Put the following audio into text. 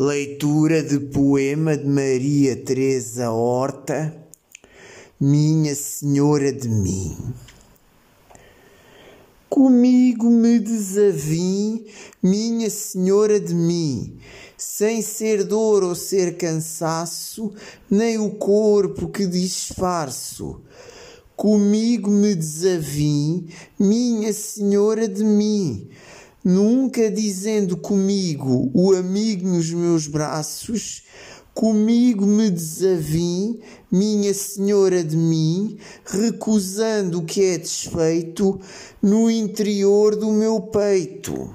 Leitura de poema de Maria Teresa Horta, Minha Senhora de mim. Comigo me desavim, Minha Senhora de mim, sem ser dor ou ser cansaço, nem o corpo que disfarço. Comigo me desavim, Minha Senhora de mim, nunca dizendo comigo o amigo nos meus braços, comigo me desavim, minha senhora de mim, recusando o que é desfeito no interior do meu peito.